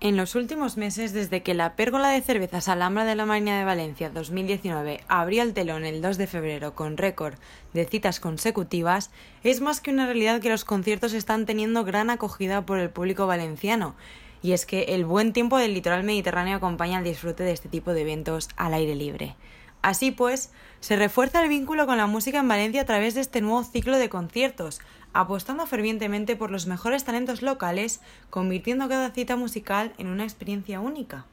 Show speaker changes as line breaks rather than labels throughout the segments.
En los últimos meses, desde que la pérgola de cervezas Alhambra de la Marina de Valencia 2019 abrió el telón el 2 de febrero con récord de citas consecutivas, es más que una realidad que los conciertos están teniendo gran acogida por el público valenciano. Y es que el buen tiempo del litoral mediterráneo acompaña al disfrute de este tipo de eventos al aire libre. Así pues, se refuerza el vínculo con la música en Valencia a través de este nuevo ciclo de conciertos, apostando fervientemente por los mejores talentos locales, convirtiendo cada cita musical en una experiencia única.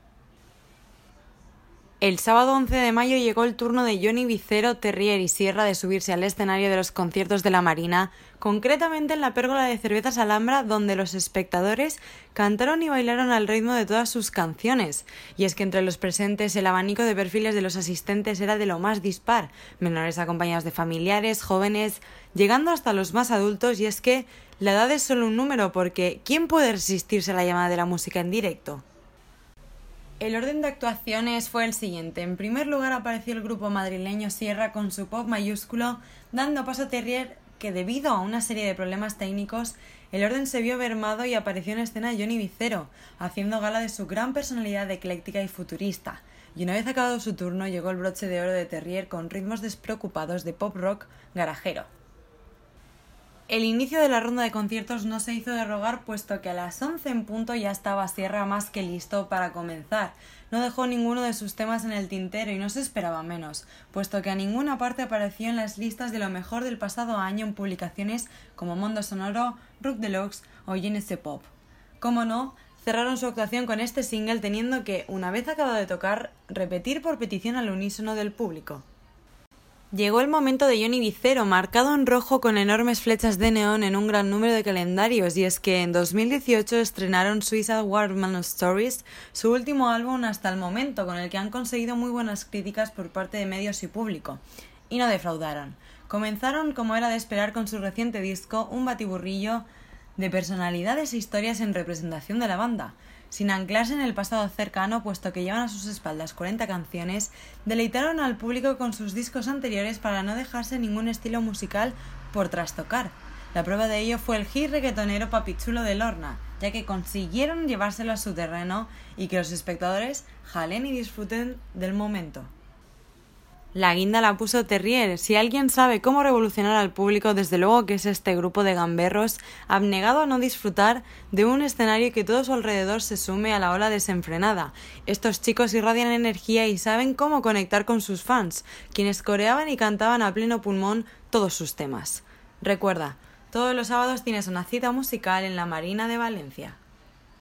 El sábado 11 de mayo llegó el turno de Johnny Vicero, Terrier y Sierra de subirse al escenario de los conciertos de la Marina, concretamente en la pérgola de cervezas Alhambra, donde los espectadores cantaron y bailaron al ritmo de todas sus canciones. Y es que entre los presentes el abanico de perfiles de los asistentes era de lo más dispar, menores acompañados de familiares, jóvenes, llegando hasta los más adultos, y es que la edad es solo un número porque ¿quién puede resistirse a la llamada de la música en directo? El orden de actuaciones fue el siguiente. En primer lugar apareció el grupo madrileño Sierra con su pop mayúsculo, dando paso a Terrier que debido a una serie de problemas técnicos, el orden se vio mermado y apareció en escena Johnny Vicero, haciendo gala de su gran personalidad ecléctica y futurista. Y una vez acabado su turno, llegó el broche de oro de Terrier con ritmos despreocupados de pop rock garajero. El inicio de la ronda de conciertos no se hizo de rogar puesto que a las 11 en punto ya estaba Sierra más que listo para comenzar. No dejó ninguno de sus temas en el tintero y no se esperaba menos, puesto que a ninguna parte apareció en las listas de lo mejor del pasado año en publicaciones como Mondo Sonoro, Rook Deluxe o Genesis Pop. Como no, cerraron su actuación con este single teniendo que, una vez acabado de tocar, repetir por petición al unísono del público. Llegó el momento de Johnny Vicero, marcado en rojo con enormes flechas de neón en un gran número de calendarios, y es que en 2018 estrenaron Suicide Warman Stories, su último álbum hasta el momento, con el que han conseguido muy buenas críticas por parte de medios y público. Y no defraudaron. Comenzaron, como era de esperar, con su reciente disco, un batiburrillo de personalidades e historias en representación de la banda sin anclarse en el pasado cercano, puesto que llevan a sus espaldas 40 canciones, deleitaron al público con sus discos anteriores para no dejarse ningún estilo musical por trastocar. La prueba de ello fue el hit reggaetonero Papichulo de Lorna, ya que consiguieron llevárselo a su terreno y que los espectadores jalen y disfruten del momento. La guinda la puso Terrier. Si alguien sabe cómo revolucionar al público, desde luego que es este grupo de gamberros abnegado a no disfrutar de un escenario que todo su alrededor se sume a la ola desenfrenada. Estos chicos irradian energía y saben cómo conectar con sus fans, quienes coreaban y cantaban a pleno pulmón todos sus temas. Recuerda, todos los sábados tienes una cita musical en la Marina de Valencia.